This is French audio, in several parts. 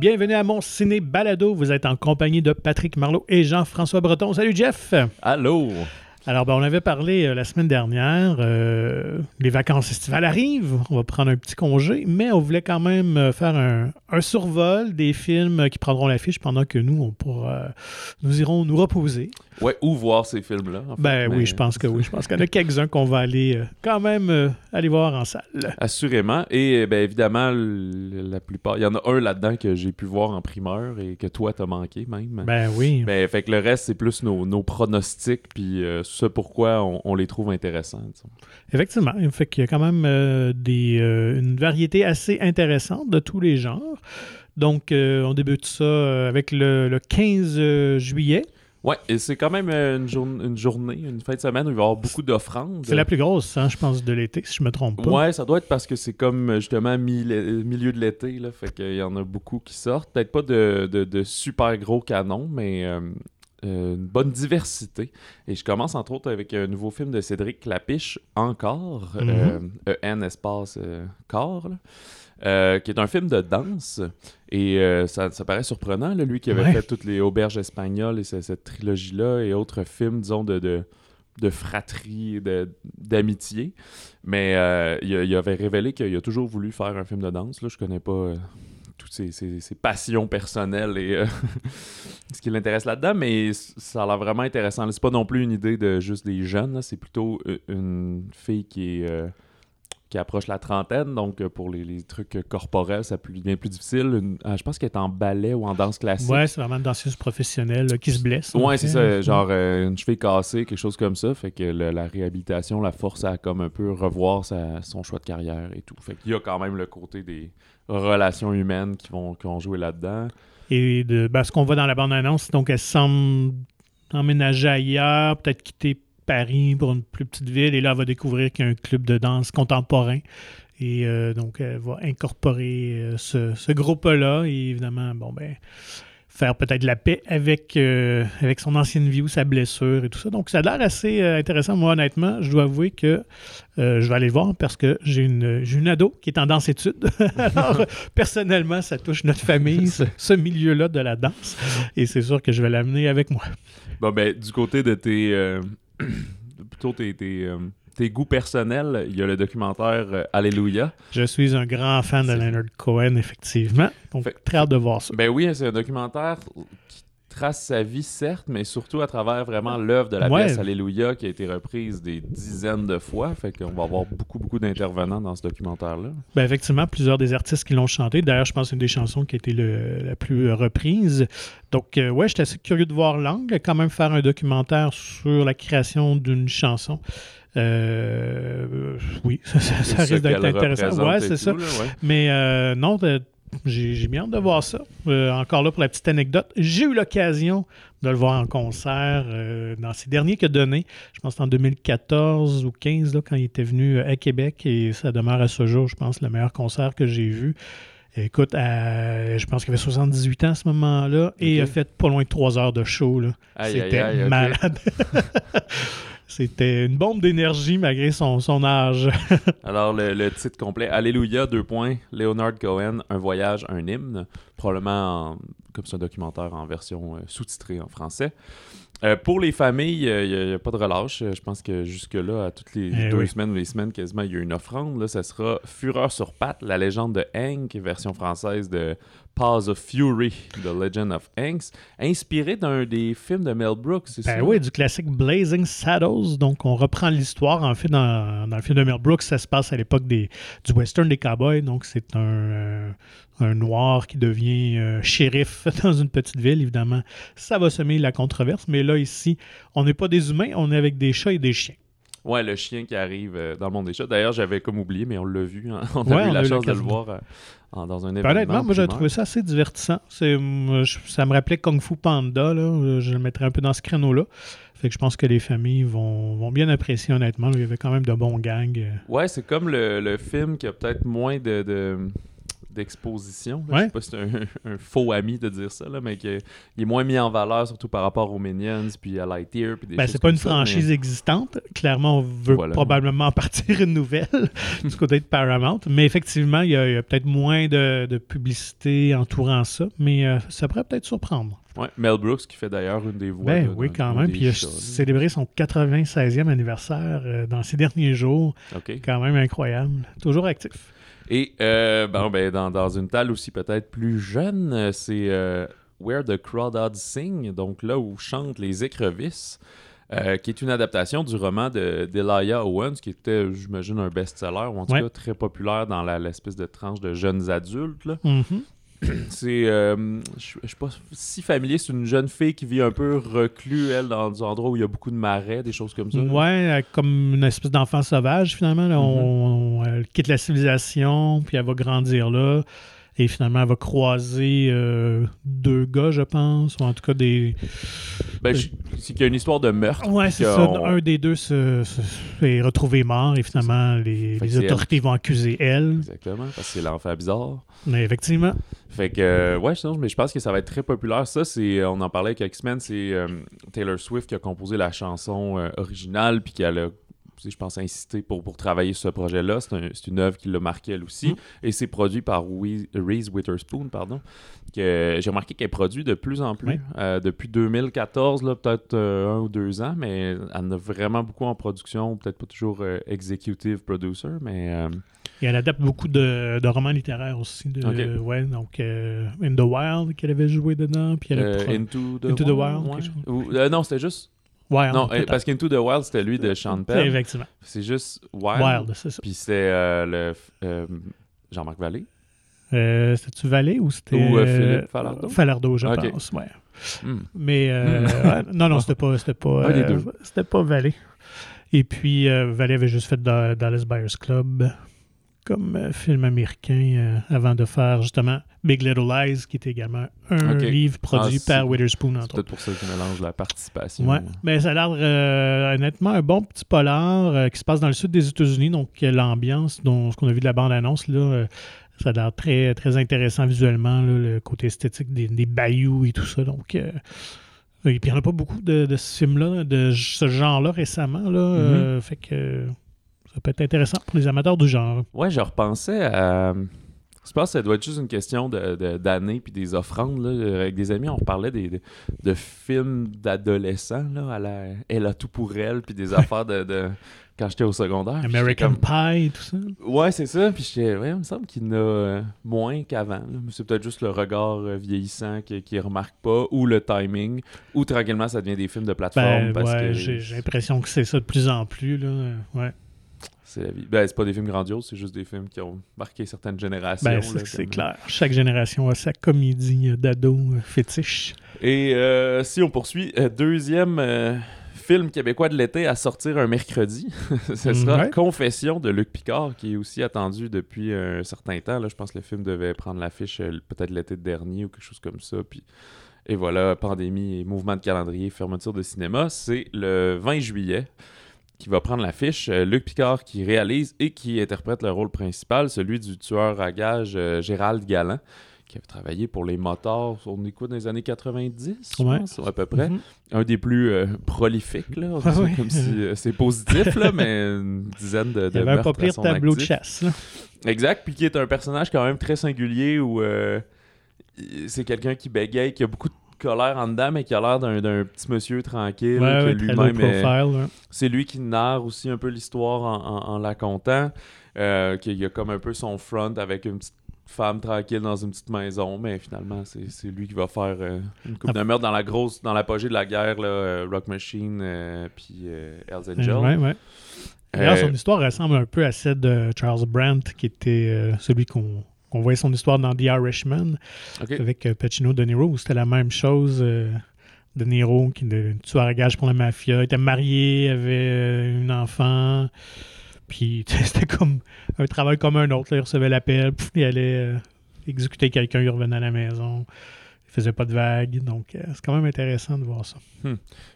Bienvenue à mon ciné balado. Vous êtes en compagnie de Patrick Marlot et Jean-François Breton. Salut Jeff. Allô. Alors, ben, on avait parlé euh, la semaine dernière, euh, les vacances estivales arrivent, on va prendre un petit congé, mais on voulait quand même euh, faire un, un survol des films qui prendront l'affiche pendant que nous, on pourra, nous irons nous reposer. Ouais, ou voir ces films-là. en fait, Ben mais- oui, je pense que oui. Je pense qu'il y en a quelques-uns qu'on va aller euh, quand même euh, aller voir en salle. Assurément. Et ben évidemment, la plupart. Il y en a un là-dedans que j'ai pu voir en primeur et que toi t'as manqué même. Ben oui. Ben, fait que le reste, c'est plus nos, nos pronostics, puis euh, ce pourquoi on, on les trouve intéressants. disons. Effectivement. Il fait qu'il y a quand même euh, des, euh, une variété assez intéressante de tous les genres. Donc, euh, on débute ça euh, avec le, le 15 euh, juillet. Ouais, et c'est quand même euh, une, jour- une journée, une fin de semaine où il va y avoir beaucoup d'offrandes. C'est la plus grosse, hein, je pense, de l'été, si je me trompe pas. Ouais, ça doit être parce que c'est comme euh, justement mi- milieu de l'été, là, fait qu'il y en a beaucoup qui sortent. Peut-être pas de, de- de super gros canons, mais euh, euh, une bonne diversité. Et je commence entre autres avec un nouveau film de Cédric Lapiche, Encore, euh, EN espace euh, corps, là, euh, qui est un film de danse. Et euh, ça, ça paraît surprenant, là, lui qui avait Ouais. fait toutes les auberges espagnoles et ce- cette trilogie-là et autres films, disons, de, de, de fratrie, de- d'amitié. Mais euh, il, avait révélé qu'il a toujours voulu faire un film de danse. Là. Je connais pas toutes ses, ses- ses passions personnelles et euh, ce qui l'intéresse là-dedans, mais ça a l'air vraiment intéressant. C'est pas non plus une idée de juste des jeunes, c'est plutôt une fille qui est... euh, qui approche la trentaine, donc euh, pour les, les trucs euh, corporels, ça devient plus difficile. Une- ah, je pense qu'elle est en ballet ou en danse classique. Ouais, c'est vraiment une danseuse professionnelle là, qui se blesse. Ouais, c'est ça, genre euh, une cheville cassée, quelque chose comme ça. Fait que le- la réhabilitation la force à comme un peu revoir sa- son choix de carrière et tout. Fait qu'il y a quand même le côté des relations humaines qui vont, qui vont jouer là-dedans. Et de, ben, ce qu'on voit dans la bande-annonce, donc elle semble emménager ailleurs, peut-être quitter Paris pour une plus petite ville, et là, elle va découvrir qu'il y a un club de danse contemporain. Et euh, donc, elle va incorporer euh, ce, ce groupe-là, et évidemment, bon, ben, faire peut-être la paix avec, euh, avec son ancienne vie ou sa blessure et tout ça. Donc, ça a l'air assez intéressant. Moi, honnêtement, je dois avouer que euh, je vais aller le voir parce que j'ai une, j'ai une ado qui est en danse-études. Alors, personnellement, ça touche notre famille, ce, ce milieu-là de la danse. Et c'est sûr que je vais l'amener avec moi. Bon, ben, du côté de tes. euh, plutôt tes, tes, euh, tes goûts personnels, il y a le documentaire euh, Alléluia. Je suis un grand fan de Leonard Cohen, effectivement. Donc, Fait- très hâte de voir ça. Ben oui, c'est un documentaire qui trace sa vie, certes, mais surtout à travers vraiment l'œuvre de la Ouais. pièce Alléluia qui a été reprise des dizaines de fois. Fait qu'on va avoir beaucoup, beaucoup d'intervenants dans ce documentaire-là. Ben, effectivement, plusieurs des artistes qui l'ont chanté. D'ailleurs, je pense que c'est une des chansons qui a été le- la plus euh, reprise. Donc, euh, ouais, j'étais assez curieux de voir l'angle. Quand même faire un documentaire sur la création d'une chanson. Euh, oui, ça, ça- ça Ce risque d'être intéressant. Ouais, c'est ça. là, ouais. Mais euh, non, j'ai bien hâte de voir ça. Euh, encore là, pour la petite anecdote, j'ai eu l'occasion de le voir en concert euh, dans ses derniers que donné. Je pense que en 2014 ou 15 là, quand il était venu euh, à Québec et ça demeure à ce jour, je pense, le meilleur concert que j'ai vu. Écoute, je pense qu'il avait 78 ans à ce moment-là et il a fait pas loin de 3 heures de show. C'était ok. C'était une bombe d'énergie malgré son, son âge. Alors, le, le titre complet Alléluia, deux points, Leonard Cohen, un voyage, un hymne. Probablement, en- comme c'est un documentaire en version euh, sous-titrée en français. Euh, pour les familles, il n'y a, pas de relâche. Euh, Je pense que jusque-là, à toutes les Eh deux oui. semaines ou les semaines, quasiment, il y a une offrande. Là, ça sera Fureur sur pattes, la légende de Hank, version française de Paws of Fury, The Legend of Hanks, inspiré d'un des films de Mel Brooks, c'est Ben ça? oui, du classique Blazing Saddles. Donc, on reprend l'histoire. En fait, dans, dans le film de Mel Brooks, ça se passe à l'époque des, du western des cowboys. Donc, c'est un, euh, un noir qui devient euh, shérif dans une petite ville. Évidemment, ça va semer la controverse. Mais là, ici, on n'est pas des humains, on est avec des chats et des chiens. Ouais, le chien qui arrive euh, dans le monde des chats. D'ailleurs, j'avais comme oublié, mais on l'a vu. hein. On a Ouais, eu on la a chance de le voir euh, en- dans un Ben, événement. honnêtement, moi, j'ai trouvé ça assez divertissant. C'est, ça me rappelait Kung Fu Panda. Là. Je le mettrais un peu dans ce créneau-là. Fait que je pense que les familles vont, vont bien apprécier, honnêtement. Il y avait quand même de bons gangs. euh. Ouais, c'est comme le, le film qui a peut-être moins de, de- d'exposition. Ouais. Je sais pas si c'est un, un faux ami de dire ça, là, mais qu'il est moins mis en valeur, surtout par rapport aux Minions, puis à Lightyear. Puis des Ben, c'est pas une ça, franchise mais- existante. Clairement, on veut Voilà. probablement en partir une nouvelle du côté de Paramount. Mais effectivement, il y a, il peut-être moins de, de publicité entourant ça. Mais euh, ça pourrait peut-être surprendre. Ouais, Mel Brooks qui fait d'ailleurs une des voix. Ben là, oui, quand même. Puis il a célébré son 96e anniversaire euh, dans ces derniers jours. OK. Quand même incroyable. Toujours actif. Et euh, bon, ben, dans, dans une talle aussi peut-être plus jeune, euh, c'est euh, Where the Crawdads Sing, donc là où chantent les écrevisses, euh, qui est une adaptation du roman de d'Elijah Owens, qui était, j'imagine, un best-seller, ou en tout Ouais. cas très populaire dans la- l'espèce de tranche de jeunes adultes. là. Mhm. C'est, euh, je suis pas si familier, c'est une jeune fille qui vit un peu reclus, elle, dans des endroits où il y a beaucoup de marais, des choses comme ça. Ouais, comme une espèce d'enfant sauvage, finalement. là. Mhm. On, on- elle quitte la civilisation, puis elle va grandir là. Et finalement, elle va croiser euh, deux gars, je pense, ou en tout cas des. Ben, je- c'est qu'il y a une histoire de meurtre. Ouais, c'est ça. on- Un des deux se, se- est retrouvé mort, et finalement, les, les autorités vont accuser elle. Exactement, parce que c'est l'enfant bizarre. Mais effectivement, Fait que, euh, ouais, sinon, mais je pense que ça va être très populaire. Ça, c'est, euh, on en parlait avec X-Men, c'est euh, Taylor Swift qui a composé la chanson originale, puis qui a, je pense, insisté pour, pour travailler sur ce projet-là. C'est, un- c'est une œuvre qui l'a marqué elle aussi. Mm. Et c'est produit par Reese Witherspoon, pardon. Que j'ai remarqué qu'elle produit de plus en plus. Euh, depuis 2014, là, peut-être euh, un ou deux ans, mais elle en a vraiment beaucoup en production. Peut-être pas toujours euh, executive producer, mais. et elle adapte beaucoup de, de romans littéraires aussi. De. Ouais, donc In the Wild, qu'elle avait joué dedans. Puis elle a pro- Into the Into the Wild. Wild, ouais. Ou- euh, non, c'était juste Wild, Non, euh, parce qu'Into the Wild, c'était lui de Sean Penn. Effectivement. C'est juste Wild. Wild, c'est ça. Puis c'est euh, le euh, Jean-Marc Vallée. Euh, C'était-tu Vallée ou c'était. Ou, euh, euh, Philippe Falardeau? Falardeau, je Ok. pense, ouais. Hmm. Mais euh, ouais, non, non, c'était pas, c'était pas, euh, c'était pas Vallée. Et puis euh, Vallée avait juste fait Da- Dallas Buyers Club comme euh, film américain euh, avant de faire justement Big Little Lies, qui était également un livre produit Ah, par Witherspoon C'est peut-être pour ça qu'il mélange la participation. Ouais, mais ça a l'air euh, honnêtement un bon petit polar euh, qui se passe dans le sud des États-Unis. Donc l'ambiance, dont ce qu'on a vu de la bande-annonce, là, euh, ça a l'air très, très intéressant visuellement, là, le côté esthétique des, des bayous et tout ça. Donc, et puis il n'y en a pas beaucoup de, de ce film-là, de ce genre-là récemment. Là, euh, fait que ça peut être intéressant pour les amateurs du genre. Ouais, je repensais à. Je pense que ça doit être juste une question de- de- d'années puis des offrandes. Là. Avec des amis, on parlait des, de, de films d'adolescents là, à la Elle a tout pour elle puis des affaires de, de- quand j'étais au secondaire. American comme- Pie et tout ça. Ouais, c'est ça. Puis j'étais, ouais, il me semble qu'il y en a euh, moins qu'avant. C'est peut-être juste le regard euh, vieillissant qui, qui remarque pas, ou le timing, ou tranquillement ça devient des films de plateforme Ben, parce ouais, que j'ai j'ai l'impression que c'est ça de plus en plus. Là. Ouais. C'est la vie. Ben, c'est pas des films grandioses, c'est juste des films qui ont marqué certaines générations. Ben, c'est clair. Chaque génération a sa comédie d'ado euh, fétiche. Et euh, si on poursuit, euh, deuxième euh, film québécois de l'été à sortir un mercredi, ce sera Ouais. Confession de Luc Picard, qui est aussi attendu depuis un certain temps. Là, je pense que le film devait prendre l'affiche peut-être l'été dernier ou quelque chose comme ça. Puis, et voilà, pandémie et mouvement de calendrier, fermeture de cinéma. C'est le 20 juillet qui va prendre l'affiche. Euh, Luc Picard qui réalise et qui interprète le rôle principal, celui du tueur à gages euh, Gérald Galland, qui avait travaillé pour les motards, on quoi, dans les années 90, je Ouais. pense, à peu près. Mhm. Un des plus euh, prolifiques, là. Ah oui. Comme si euh, c'est positif, là, mais une dizaine de, de Il y avait un pas pire son tableau de chasse. là. Exact, puis qui est un personnage quand même très singulier où euh, c'est quelqu'un qui bégaye, qui a beaucoup de colère en dedans, mais qui a l'air d'un d'un petit monsieur tranquille, Ouais, lui-même c'est lui qui narre aussi un peu l'histoire en, en- en la contant. Euh, qu'il y a comme un peu son front avec une petite femme tranquille dans une petite maison, mais finalement, c'est c'est lui qui va faire euh, une coupe Ah. de meurtre dans la grosse, dans l'apogée de la guerre, là, euh, Rock Machine, euh, puis euh, Hells Angel. Ouais, ouais. D'ailleurs, son histoire ressemble un peu à celle de Charles Brandt, qui était celui qu'on qu'on voyait son histoire dans The Irishman avec euh, Pacino De Niro, où c'était la même chose. euh, de Niro, qui est tueur à gage pour la mafia, était marié, avait euh, une enfant. Puis c'était comme un travail comme un autre. là. Il recevait l'appel, il allait euh, exécuter quelqu'un, il revenait à la maison. Il faisait pas de vagues. Donc, euh, c'est quand même intéressant de voir ça.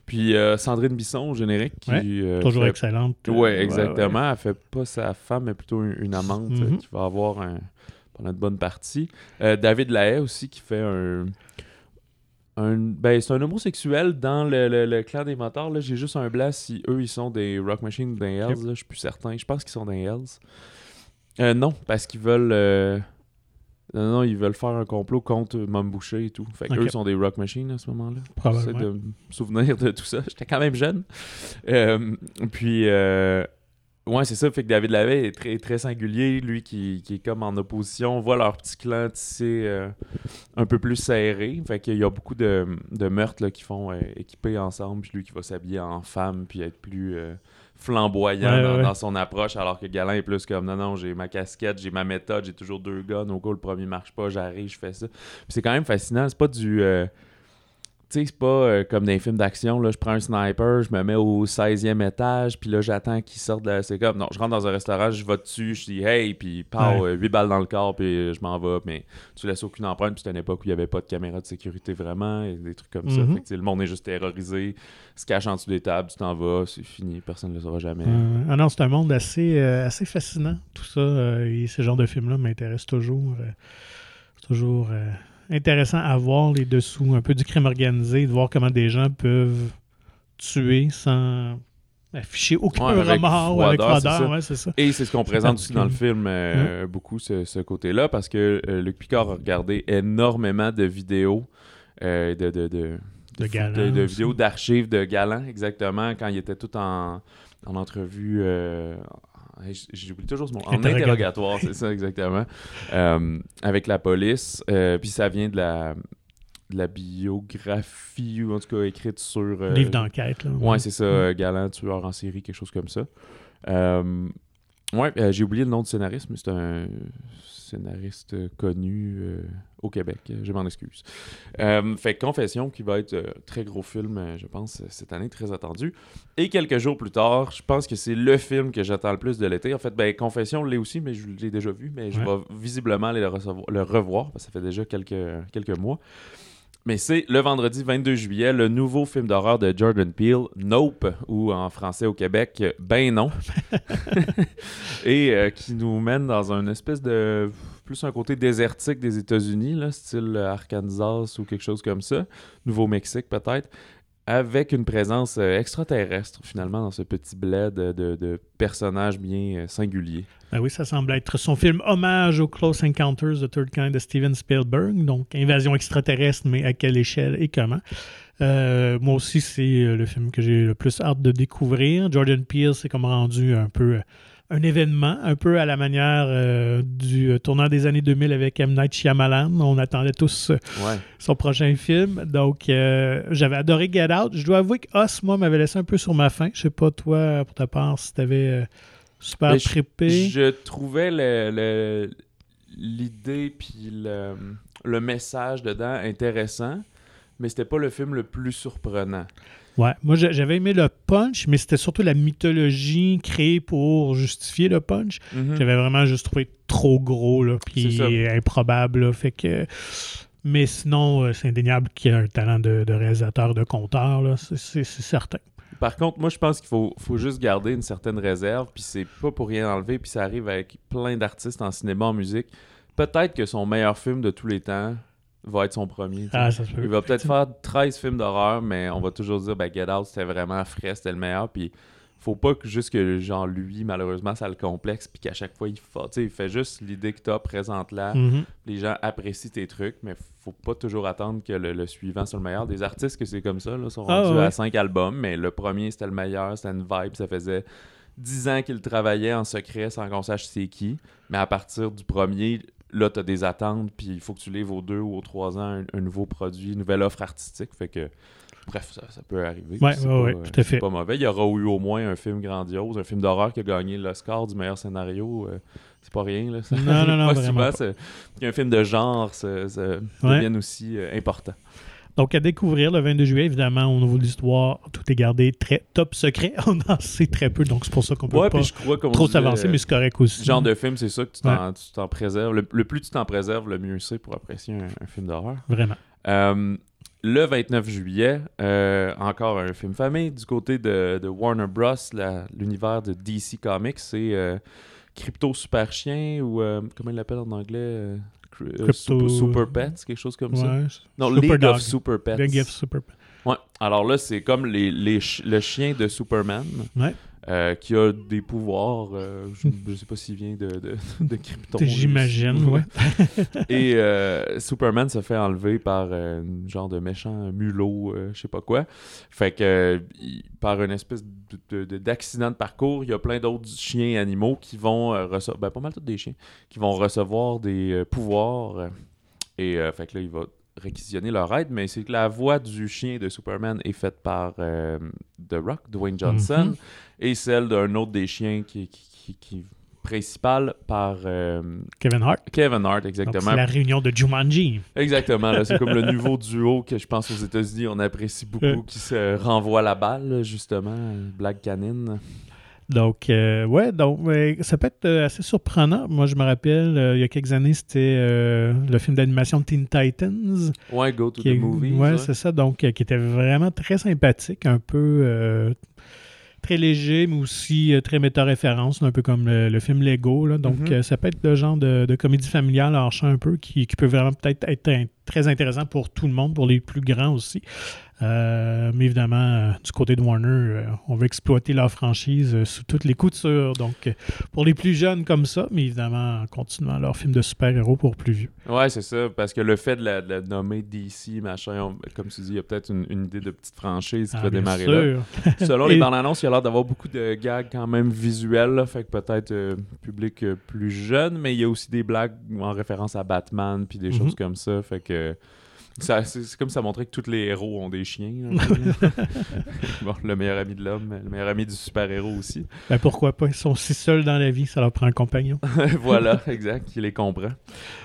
Puis euh, Sandrine Bisson au générique, qui Ouais, Toujours fait- excellente. Euh, Ouais, exactement. Elle fait pas sa femme, mais plutôt une, une amante euh, Mhm. qui va avoir un pendant de bonne partie. Euh, David Lahaye aussi qui fait un. un ben, c'est un homosexuel dans le, le- le clan des motards. là. J'ai juste un blanc si eux ils sont des Rock Machine ou des Hells. Je suis plus certain. Je pense qu'ils sont des Hells. Euh, non, parce qu'ils veulent. euh, Non, non, ils veulent faire un complot contre Mom Boucher et tout. Fait qu'eux Ok. sont des Rock Machine à ce moment-là. J'essaie de me souvenir de tout ça. J'étais quand même jeune. Euh, puis, euh, ouais, c'est ça. Fait que David Laveille est très, très singulier. Lui qui, qui est comme en opposition. On voit leur petit clan tissé euh, un peu plus serré. Fait qu'il y a beaucoup de, de meurtres là, qui font euh, équiper ensemble. Puis lui qui va s'habiller en femme. Puis être plus euh, flamboyant Ouais, dans, ouais. dans son approche. Alors que Galant est plus comme non, non, j'ai ma casquette, j'ai ma méthode, j'ai toujours deux guns. Au cas où le premier marche pas, j'arrive, je fais ça. Puis c'est quand même fascinant. C'est pas du. Euh, tu sais, c'est pas euh, comme dans les films d'action, là, je prends un sniper, je me mets au 16e étage, puis là, j'attends qu'il sorte de la... C'est comme, non, je rentre dans un restaurant, je vais dessus, je dis « Hey », puis pow, Ouais. 8 balles dans le corps, puis euh, je m'en vais, mais tu laisses aucune empreinte, puis c'était une époque où il n'y avait pas de caméra de sécurité vraiment, et des trucs comme ça. Mhm. Fait que, le monde est juste terrorisé, se cache en dessous des tables, tu t'en vas, c'est fini, personne ne le saura jamais. Euh, ah non, c'est un monde assez, euh, assez fascinant, tout ça. euh, et ce genre de film-là m'intéresse toujours. euh, toujours euh, intéressant à voir les dessous, un peu du crime organisé, de voir comment des gens peuvent tuer sans afficher aucun Ouais, avec remords ou avec froideur, c'est ça. Ouais, c'est ça. Et c'est ce qu'on présente aussi dans le film, euh, beaucoup ce, ce côté-là, parce que euh, Luc Picard a regardé énormément de vidéos, euh, de, de, de, De Galant de, de aussi. vidéos d'archives de Galant, exactement, quand il était tout en, en entrevue. J'oublie toujours ce mot. En Interrogatoire. c'est ça, exactement. euh, avec la police. euh, Puis ça vient de la, de la biographie, ou en tout cas écrite sur. euh, Livre d'enquête. là. Ouais, c'est ça, Galant, tueur en série, quelque chose comme ça. Ouais, euh, j'ai oublié le nom du scénariste, mais c'est un scénariste connu euh, au Québec. Je m'en excuse. Euh, fait Confession, qui va être euh, très gros film, je pense, cette année, très attendu. Et quelques jours plus tard, je pense que c'est le film que j'attends le plus de l'été. En fait, ben, Confession l'est aussi, mais je l'ai déjà vu, mais je Ouais. vais visiblement aller le, recevoir- le revoir, parce que ça fait déjà quelques, quelques mois. Mais c'est le vendredi 22 juillet, le nouveau film d'horreur de Jordan Peele, Nope, ou en français au Québec, Ben non. Et euh, qui nous mène dans une espèce de. plus un côté désertique des États-Unis, style Arkansas ou quelque chose comme ça. Nouveau-Mexique peut-être. Avec une présence euh, extraterrestre, finalement, dans ce petit bled de, de- de personnages bien euh, singuliers. Ben oui, ça semble être son film hommage au Close Encounters the Third Kind de Steven Spielberg. Donc, invasion extraterrestre, mais à quelle échelle et comment? Euh, moi aussi, c'est le film que j'ai le plus hâte de découvrir. Jordan Peele s'est comme rendu un peu un événement, un peu à la manière euh, du euh, tournant des années 2000 avec M. Night Shyamalan. On attendait tous euh, Ouais. son prochain film. Donc, euh, j'avais adoré Get Out. Je dois avouer que Us, moi, m'avait laissé un peu sur ma faim. Je sais pas, toi, pour ta part, si t'avais euh, super Mais trippé. Je trouvais le- le- l'idée puis le, le message dedans intéressant, mais c'était pas le film le plus surprenant. Ouais, moi j'a- j'avais aimé le punch, mais c'était surtout la mythologie créée pour justifier le punch. Mhm. J'avais vraiment juste trouvé trop gros, là, puis improbable, là, fait que... Mais sinon, euh, c'est indéniable qu'il y a un talent de, de réalisateur, de conteur, c'est certain. Par contre, moi, je pense qu'il faut, faut juste garder une certaine réserve, puis c'est pas pour rien enlever, puis ça arrive avec plein d'artistes en cinéma, en musique. Peut-être que son meilleur film de tous les temps va être son premier. tu. Ah, ça. Il va peut-être faire 13 films d'horreur, mais on va toujours dire ben, Get Out, c'était vraiment frais, c'était le meilleur. Puis faut pas que juste que genre lui, malheureusement, ça le complexe, puis qu'à chaque fois il fait. Tu il fait juste l'idée que t'as, présente-la. Mhm. Les gens apprécient tes trucs, mais faut pas toujours attendre que le, le suivant soit le meilleur. Des artistes que c'est comme ça, là, sont Ah, rendus ouais. à 5 albums, mais le premier c'était le meilleur, c'était une vibe, ça faisait 10 ans qu'ils travaillaient en secret sans qu'on sache c'est qui. Mais à partir du premier, là, t'as des attentes, puis il faut que tu livres aux deux ou aux trois ans un, un nouveau produit, une nouvelle offre artistique. Fait que, bref, ça, ça peut arriver. Ouais, C'est ouais, pas, ouais, tout à fait. pas mauvais. Il y aura eu au moins un film grandiose, un film d'horreur qui a gagné l'Oscar du meilleur scénario. euh, c'est pas rien, là. Ça Non, non, non, pas souvent, qu'un film de genre se Ouais. devienne aussi euh, important. Donc, à découvrir le 22 juillet, évidemment, au niveau de l'histoire, tout est gardé très top secret. On en sait très peu, donc c'est pour ça qu'on peut Ouais, pas puis je crois qu'on trop s'avancer, mais c'est correct aussi. Ce genre de film, c'est ça que tu t'en, préserves. Le, le plus tu t'en préserves, le mieux c'est pour apprécier un, un film d'horreur. Vraiment. Euh, le 29 juillet, euh, encore un film famille du côté de, de Warner Bros, l'univers de DC Comics. C'est euh, Crypto Super Chien ou euh, comment il l'appelle en anglais Crypto- super, Super Pets, quelque chose comme ça? Ouais. Non, Super League Dog. of Super Pets. Big Gift Super. Ouais. Alors là, c'est comme les, les ch- le chien de Superman Ouais. Euh, qui a des pouvoirs. euh, je, je sais pas s'il vient de, de, de Krypton. J'imagine, ouais. Et euh, Superman se fait enlever par euh, un genre de méchant mulot, je sais pas quoi. Fait que il- par une espèce de- de- de- d'accident de, parcours, il y a plein d'autres chiens et animaux qui vont recevoir, ben pas mal tous des chiens, qui vont recevoir des pouvoirs. et fait que là, il va réquisitionner leur aide, mais c'est que la voix du chien de Superman est faite par euh, The Rock, Dwayne Johnson, Mhm. et celle d'un autre des chiens qui, qui, qui- qui- principal par euh, Kevin Hart. Kevin Hart, exactement. C'est la réunion de Jumanji. Exactement, c'est comme le nouveau duo que je pense aux États-Unis on apprécie beaucoup, Ouais. qui se renvoie la balle, justement, Black Canine. Donc, euh, ouais, donc ça peut être euh, assez surprenant. Moi, je me rappelle, euh, il y a quelques années, c'était le film d'animation Teen Titans. Ouais, Go to qui the est- Movies. Ouais, ouais. c'est ça. Donc, qui était vraiment très sympathique, un peu très léger, mais aussi très méta-référence, un peu comme le, le film Lego. là. Donc, Mhm. euh, ça peut être le genre de, de comédie familiale hors champ un peu qui, qui peut vraiment peut-être être un- très intéressant pour tout le monde, pour les plus grands aussi. Euh, mais évidemment, euh, du côté de Warner, euh, on veut exploiter leur franchise sous toutes les coutures. Donc, pour les plus jeunes comme ça, mais évidemment, en continuant leur film de super-héros pour plus vieux. Ouais, c'est ça, parce que le fait de la, de la nommer DC, machin, on- comme tu dis, il y a peut-être une, une idée de petite franchise qui Ah, va démarrer là. sûr. Selon les bandes annonces, il y a l'air d'avoir beaucoup de gags quand même visuels, là, fait que peut-être public plus jeune, mais il y a aussi des blagues en référence à Batman puis des Mhm. choses comme ça, fait que c'est comme ça montrait que tous les héros ont des chiens. bon, le meilleur ami de l'homme, le meilleur ami du super-héros aussi. Ben, pourquoi pas? Ils sont si seuls dans la vie, ça leur prend un compagnon. voilà, exact, qui les comprend.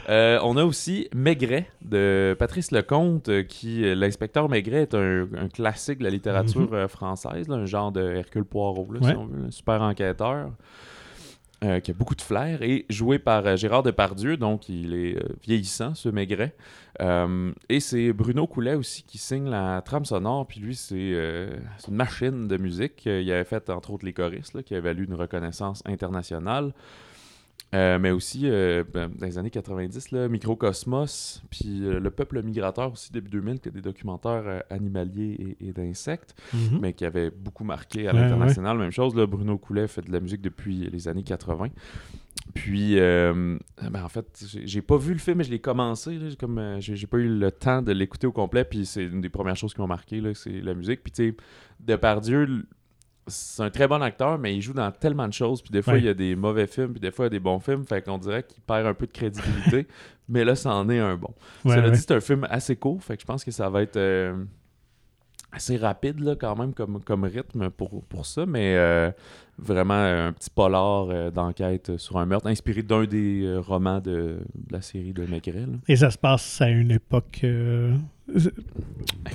Euh, on a aussi Maigret de Patrice Lecomte, euh, qui, euh, l'inspecteur Maigret est un, un classique de la littérature euh, française, là, un genre de Hercule Poirot, là, Mhm. Ouais. si on veut, un super enquêteur. Euh, qui a beaucoup de flair et joué par euh, Gérard Depardieu, donc il est euh, vieillissant, ce Maigret. Et c'est Bruno Coulet aussi qui signe la trame sonore, puis lui, c'est une machine de musique. Il avait fait, entre autres, Les choristes, qui avait valu une reconnaissance internationale. Euh, mais aussi, euh, ben, dans les années 90, là, Microcosmos, puis euh, Le Peuple migrateur aussi, début 2000, qui est des documentaires animaliers et, et d'insectes, Mhm. mais qui avait beaucoup marqué à Ouais, l'international. Même chose, là, Bruno Coulet fait de la musique depuis les années 80. Puis, ben, en fait, j'ai- pas vu le film, mais je l'ai commencé. là, j'ai comme, j'ai pas eu le temps de l'écouter au complet. Puis, c'est une des premières choses qui m'ont marqué, c'est la musique. Puis, tu sais, Depardieu, c'est un très bon acteur, mais il joue dans tellement de choses. Puis, des fois, Ouais. il y a des mauvais films, puis des fois, il y a des bons films. Fait qu'on dirait qu'il perd un peu de crédibilité. mais là, ça en est un bon. Ouais, Cela ouais. dit, c'est un film assez court, fait que je pense que ça va être euh, assez rapide là, quand même comme, comme rythme pour, pour ça, mais euh, vraiment un petit polar euh, d'enquête sur un meurtre inspiré d'un des euh, romans de, de la série de Maigret. là. Et ça se passe à une époque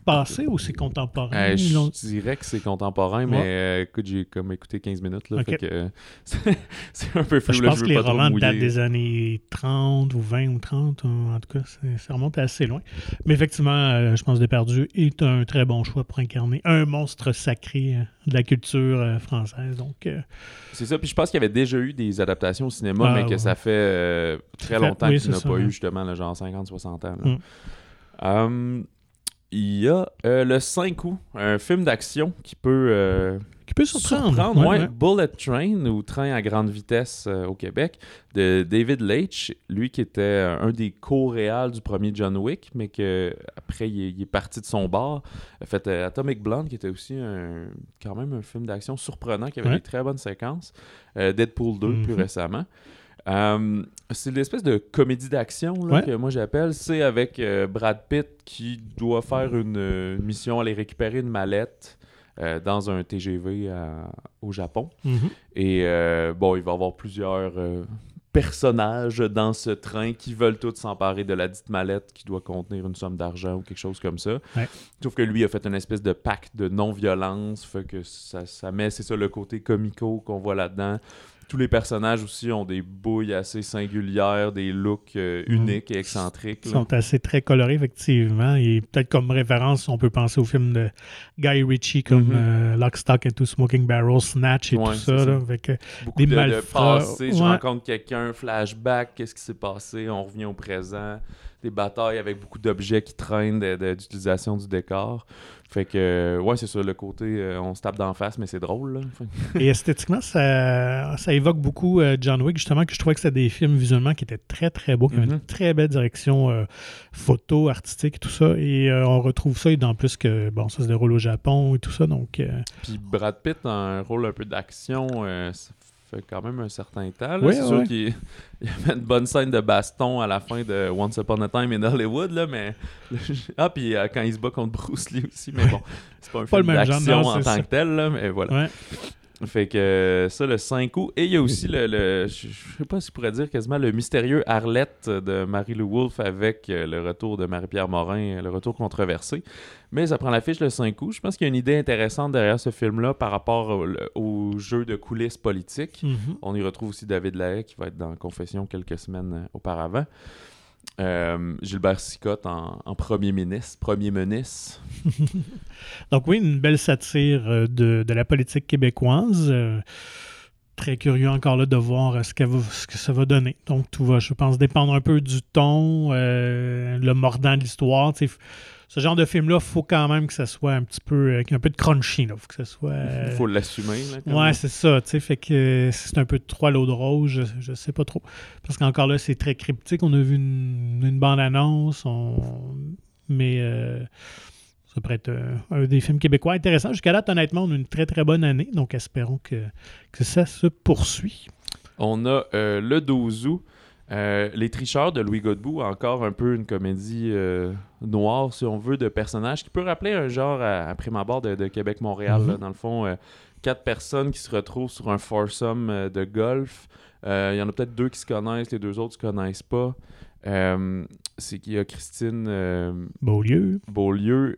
passée ou c'est contemporain? Euh, je dirais que c'est contemporain, mais euh, écoute, j'ai comme écouté 15 minutes, là, fait que euh, c'est un peu flou, je là, pense que les romans datent des années 30 ou 20 ou 30. En tout cas, ça remonte assez loin. Mais effectivement, je pense que Depardieu est un très bon choix pour incarner un monstre sacré de la culture française. Donc, C'est ça, puis je pense qu'il y avait déjà eu des adaptations au cinéma, Ah, mais que ouais. ça fait très longtemps oui, qu'il n'a pas ouais. eu justement, là, genre 50-60 ans. Mm. Il y a euh, le 5 août, un film d'action qui peut euh, qui peut surprendre. surprendre. Ouais, ouais, ouais. Bullet Train ou Train à grande vitesse euh, au Québec de David Leitch, lui qui était un des co-réals du premier John Wick, mais que après il est, il est parti de son bar. A fait Atomic Blonde qui était aussi un, quand même un film d'action surprenant qui avait Ouais. des très bonnes séquences. Deadpool 2 plus Mhm. récemment. Euh, c'est l'espèce de comédie d'action là, Ouais. que moi j'appelle. C'est avec euh, Brad Pitt qui doit faire une, euh, une mission, aller récupérer une mallette euh, dans un TGV à- au Japon. Mhm. Et bon, il va y avoir plusieurs personnages dans ce train qui veulent tous s'emparer de la dite mallette qui doit contenir une somme d'argent ou quelque chose comme ça. Ouais. Sauf que lui a fait une espèce de pacte de non-violence, fait que ça, ça met, c'est ça, le côté comico qu'on voit là-dedans. Tous les personnages aussi ont des bouilles assez singulières, des looks euh, Mm. uniques et excentriques. Ils sont assez très colorés, effectivement. Et peut-être comme référence, on peut penser au film de Guy Ritchie comme Mhm. euh, Lock, Stock and Two Smoking Barrels, Snatch et Ouais, tout ça. ça. là. Fait que- Beaucoup des de, de malfrats, je rencontre quelqu'un, flashback, qu'est-ce qui s'est passé, on revient au présent, des batailles avec beaucoup d'objets qui traînent, d'utilisation du décor. Fait que, ouais, c'est ça, le côté, euh, on se tape d'en face, mais c'est drôle, là. Et esthétiquement, ça, ça évoque beaucoup euh, John Wick, justement, que je trouvais que c'était des films visuellement qui étaient très, très beaux, qui avaient une très belle direction euh, photo, artistique tout ça. Et euh, on retrouve ça, et en plus que, bon, ça se déroule au Japon et tout ça, donc... euh, Puis Brad Pitt un rôle un peu d'action, euh, fait quand même un certain temps. c'est ouais. sûr qu'il il y avait une bonne scène de baston à la fin de Once Upon a Time in Hollywood, là, mais... Ah, puis euh, quand il se bat contre Bruce Lee aussi, mais bon, c'est pas un Pas film d'action en tant ça. que tel, là, mais voilà. ouais. Fait que euh, ça, le 5 août. Et il y a aussi le, le- je sais pas si je pourrais dire quasiment le mystérieux Arlette de Marie-Lou Wolfe avec euh, le retour de Marie-Pierre Morin, euh, le retour controversé. Mais ça prend l'affiche le 5 août. Je pense qu'il y a une idée intéressante derrière ce film-là par rapport au, jeu de coulisses politiques. Mhm. On y retrouve aussi David Lahaye qui va être dans Confession quelques semaines auparavant. Euh, Gilbert Sicotte en, premier ministre, premier ministre. Donc oui, une belle satire euh, de, la politique québécoise. Euh, très curieux encore là de voir ce, va- ce que ça va donner. Donc tout va, je pense, dépendre un peu du ton, le mordant de l'histoire. Ce genre de film-là, il faut quand même que ça soit un petit peu, un peu de crunchy. Il faut que ça soit... Il euh, faut l'assumer. là, Ouais, c'est ça. Tu sais, fait que euh, c'est un peu trop à l'eau de rose, je, je sais pas trop. Parce qu'encore là, c'est très cryptique. On a vu une, une bande-annonce, on... mais euh, ça pourrait être euh, un des films québécois intéressants. Jusqu'à date, honnêtement, on a une très très bonne année, donc espérons que, que ça se poursuit. On a euh, le 12 août, euh, Les Tricheurs de Louis Godbout, encore un peu une comédie euh, noire, si on veut, de personnages qui peut rappeler un genre à, à prime abord de, de Québec-Montréal. Mhm. là. Dans le fond, euh, quatre personnes qui se retrouvent sur un foursome de golf. Il y en a peut-être deux qui se connaissent, les deux autres ne se connaissent pas. C'est qu'il y a Christine Beaulieu. Beaulieu,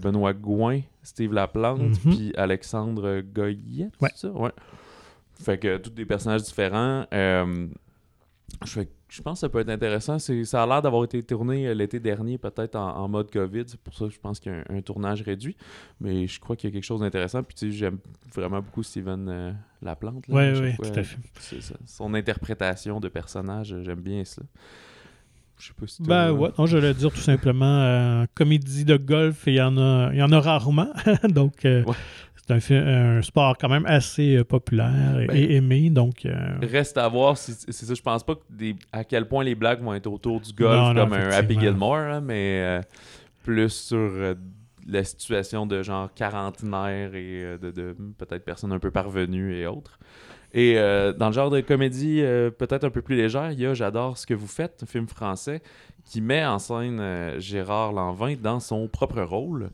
Benoît Gouin, Steve Laplante, Mhm. puis Alexandre Goyette, Ouais. ça? Ouais. Fait que tous des personnages différents. Je, pense que ça peut être intéressant. Ça a l'air d'avoir été tourné euh, l'été dernier, peut-être en, en mode COVID. C'est pour ça que je pense qu'il y a un, un tournage réduit. Mais je crois qu'il y a quelque chose d'intéressant. Puis tu sais, j'aime vraiment beaucoup Steven euh, Laplante. Oui, oui, tout à fait. Ça. Son interprétation de personnage, euh, j'aime bien ça. Je sais pas si t'as- Ben ouais, non, je vais dire tout simplement euh, comédie de golf, il y en a, il y en a rarement. donc, euh, Ouais. C'est un, sport quand même assez euh, populaire et, Ben, et aimé. Donc, euh, Reste à voir si c'est ça. Je pense pas que des, à quel point les blagues vont être autour du golf Non, non, comme un Happy. Gilmore, hein, mais euh, plus sur euh, la situation de genre quarantenaire et de, de peut-être personnes un peu parvenues et autres. Et euh, dans le genre de comédie euh, peut-être un peu plus légère, il y a J'adore ce que vous faites, un film français qui met en scène euh, Gérard Lanvin dans son propre rôle,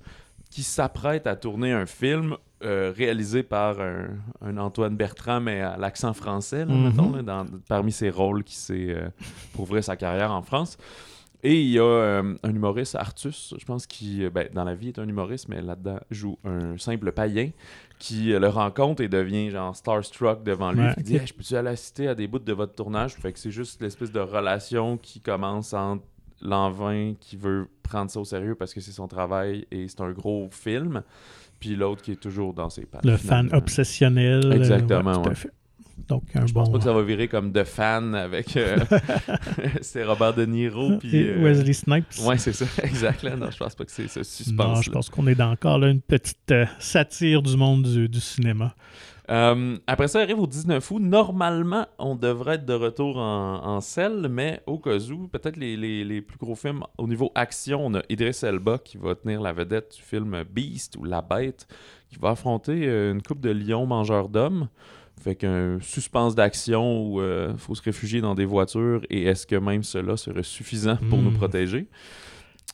qui s'apprête à tourner un film euh, réalisé par un, un Antoine Bertrand, mais à l'accent français, là, Mhm. mettons, là, dans- parmi ses rôles qui s'est euh, pour ouvrir sa carrière en France. Et il y a euh, un humoriste, Artus, je pense, qui, euh, ben, dans la vie, est un humoriste, mais là-dedans joue un simple païen qui le rencontre et devient genre starstruck devant lui. Ouais, Il dit. Hey, Je peux-tu aller assister à des bouts de votre tournage? Fait que c'est juste l'espèce de relation qui commence entre Lanvin qui veut prendre ça au sérieux parce que c'est son travail et c'est un gros film, puis l'autre qui est toujours dans ses pattes. le fan finalement. obsessionnel. euh, Exactement, tout à ouais. fait. Donc, un Je bon. pense pas que ça va virer comme The Fan avec. euh, c'est Robert De Niro. Puis, Et euh, Wesley Snipes. Ouais, c'est ça, exact. Là. Non, je pense pas que c'est ce non, suspense. je pense qu'on est dans encore là, une petite euh, satire du monde du, du cinéma. Euh, après ça, arrive au 19 août. Normalement, on devrait être de retour en, en selle, mais au cas où, peut-être les, les- les plus gros films au niveau action, on a Idris Elba qui va tenir la vedette du film Beast ou La Bête, qui va affronter euh, une coupe de lions mangeurs d'hommes. Fait qu'un suspense d'action où il faut se réfugier dans des voitures et est-ce que même cela serait suffisant pour nous protéger?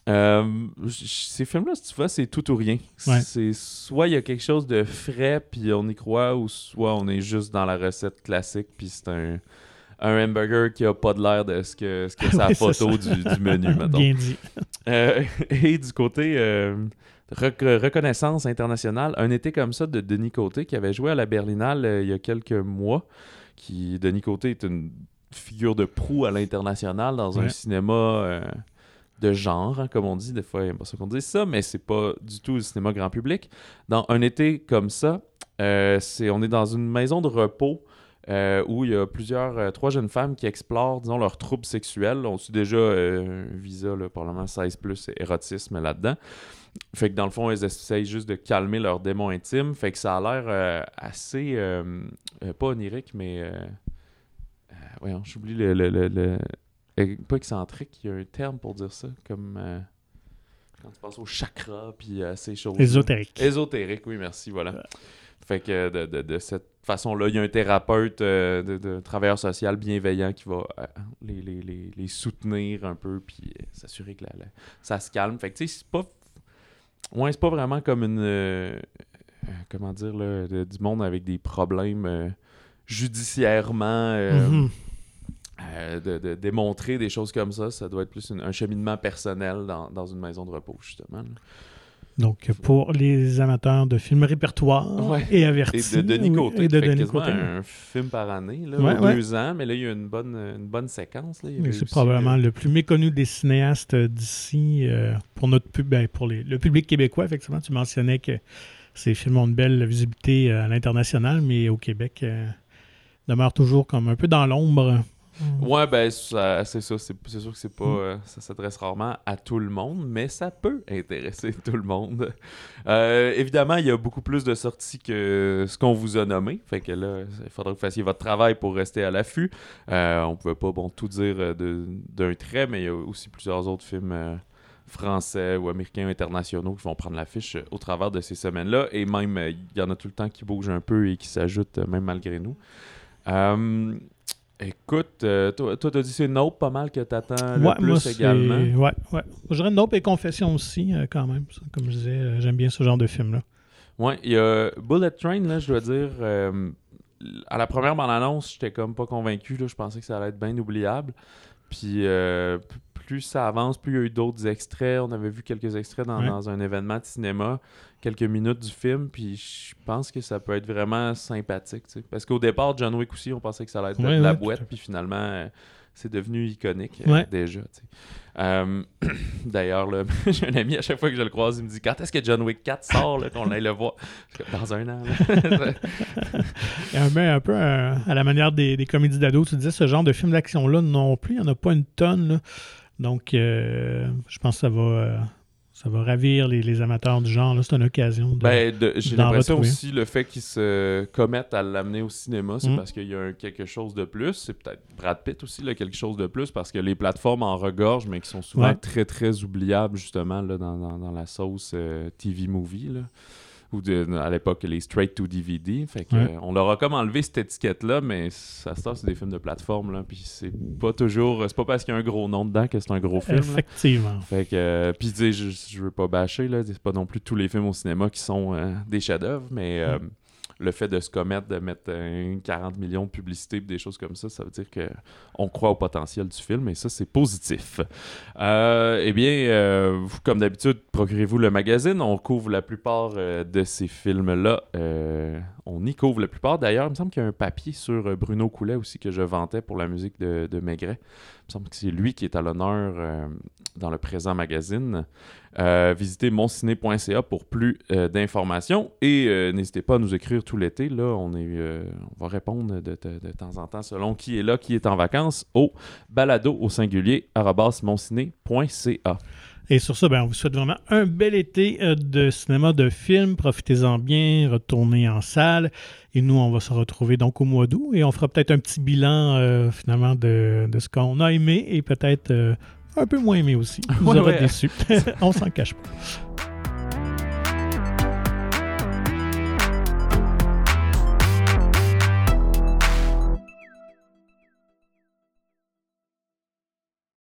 Euh, ces films-là, si tu vois, c'est tout ou rien. Ouais. C'est soit il y a quelque chose de frais puis on y croit, ou soit on est juste dans la recette classique puis c'est un, un hamburger qui a pas de l'air de ce que, ce que Oui, c'est photo du, du menu, mettons. Bien dit. Euh, et du côté euh, rec- reconnaissance internationale, un été comme ça de Denis Côté qui avait joué à la Berlinale il y a quelques mois, qui, Denis Côté est une figure de proue à l'international dans un cinéma de genre, hein, comme on dit. Des fois, il n'y a pas ça qu'on dise ça, mais c'est pas du tout le cinéma grand public. Dans un été comme ça, euh, on est dans une maison de repos euh, où il y a plusieurs, euh, trois jeunes femmes qui explorent, disons, leurs troubles sexuels. On suit déjà un visa, là, probablement 16 plus érotisme là-dedans. Fait que dans le fond, elles essayent juste de calmer leurs démons intimes. Fait que ça a l'air assez, pas onirique, mais, voyons, j'oublie le- euh, pas excentrique, il y a un terme pour dire ça, comme euh, quand tu passes au chakra, puis euh, ces choses. Ésotérique. Ésotérique, oui, merci, voilà. Fait que de, de- de cette façon-là, il y a un thérapeute, euh, de, de travailleur social bienveillant qui va les, les- les- les soutenir un peu, puis s'assurer que la- la- ça se calme. Fait que tu sais, c'est pas. Ouais, c'est pas vraiment comme une. comment dire, là, du monde avec des problèmes judiciairement. Mhm. Euh, de, de démontrer des choses comme ça, ça doit être plus une- un cheminement personnel dans, dans une maison de repos, justement. là. Donc, pour les amateurs de films répertoire Ouais. et Et avertis. de Denis Côté, et de Denis Côté. un film par année, là, Ouais, aux ouais. deux ans, mais là, il y a une bonne, une bonne séquence. C'est aussi, probablement euh, le plus méconnu des cinéastes euh, d'ici euh, pour notre pub, ben, pour les- le public québécois. Effectivement, tu mentionnais que ces films ont une belle visibilité euh, à l'international, mais au Québec, euh, demeurent toujours comme un peu dans l'ombre. Ouais, ben, c'est ça. C'est c'est sûr que c'est pas, Mm. euh, ça s'adresse rarement à tout le monde, mais ça peut intéresser tout le monde. Euh, évidemment, il y a beaucoup plus de sorties que ce qu'on vous a nommé. Fait que là, il faudra que vous fassiez votre travail pour rester à l'affût. Euh, on pouvait pas bon, tout dire euh, d'un trait, mais il y a aussi plusieurs autres films français ou américains ou internationaux qui vont prendre l'affiche au travers de ces semaines-là. Et même, il y en a tout le temps qui bougent un peu et qui s'ajoutent, même malgré nous. Euh, Écoute, euh, toi, t'as dit c'est Nope pas mal que t'attends le Ouais, plus moi, également. Ouais, ouais. Je dirais Nope et Confession aussi, euh, quand même. Comme je disais, euh, j'aime bien ce genre de film-là. Ouais, il y a Bullet Train, là, je dois dire, euh, à la première bande-annonce, j'étais comme pas convaincu, là, je pensais que ça allait être bien oubliable. Puis euh, plus ça avance, plus il y a eu d'autres extraits. On avait vu quelques extraits dans, Ouais. dans un événement de cinéma, quelques minutes du film, puis je pense que ça peut être vraiment sympathique. Parce qu'au départ, John Wick aussi, on pensait que ça allait être Ouais, la ouais, boîte, puis finalement, euh, c'est devenu iconique euh, déjà. Euh, D'ailleurs, j'ai un ami, à chaque fois que je le croise, il me dit Quand est-ce que John Wick 4 sort, qu'on aille le voir? Dans un an. Et un, peu- un peu à la manière des, des comédies d'ados, tu disais ce genre de film d'action-là non plus, il n'y en a pas une tonne. là. Donc, euh, je pense que ça va, euh, ça va ravir les, les amateurs du genre. C'est une occasion de. Ben, de- j'ai l'impression aussi le fait qu'ils se commettent à l'amener au cinéma, c'est Mm. parce qu'il y a un quelque chose de plus. C'est peut-être Brad Pitt aussi, là, quelque chose de plus, parce que les plateformes en regorgent, mais qui sont souvent Ouais. très, très oubliables, justement, là, dans, dans- dans la sauce euh, TV movie. Là. Ou de- à l'époque, les straight to DVD. Fait que, Ouais. euh, on leur a comme enlevé cette étiquette-là, mais ça se c'est des films de plateforme. Là, puis c'est pas toujours. C'est pas parce qu'il y a un gros nom dedans que c'est un gros film. là. Effectivement. Fait que, euh, puis je, je veux pas bâcher, là, c'est pas non plus tous les films au cinéma qui sont euh, des chefs-d'œuvre, mais euh, le fait de se commettre, de mettre euh, 40 millions de publicités des choses comme ça, ça veut dire que on croit au potentiel du film, et ça, c'est positif. Euh, eh bien, euh, comme d'habitude, procurez-vous le magazine, on couvre la plupart de ces films-là. On y couvre la plupart. D'ailleurs, il me semble qu'il y a un papier sur Bruno Coulet aussi que je vantais pour la musique de, Maigret. Il me semble que c'est lui qui est à l'honneur dans le présent magazine. Euh, visitez monciné.ca pour plus euh, d'informations et euh, n'hésitez pas à nous écrire tout l'été. Là, on, va répondre de, temps en temps selon qui est là, qui est en vacances au balado au singulier monciné.ca. Et sur ça, ben, on vous souhaite vraiment un bel été de cinéma, de films. Profitez-en bien, retournez en salle. Et nous, on va se retrouver donc au mois d'août et on fera peut-être un petit bilan finalement de, ce qu'on a aimé et peut-être un peu moins aimé aussi. Vous Ouais, aurez ouais. déçu. on s'en cache pas.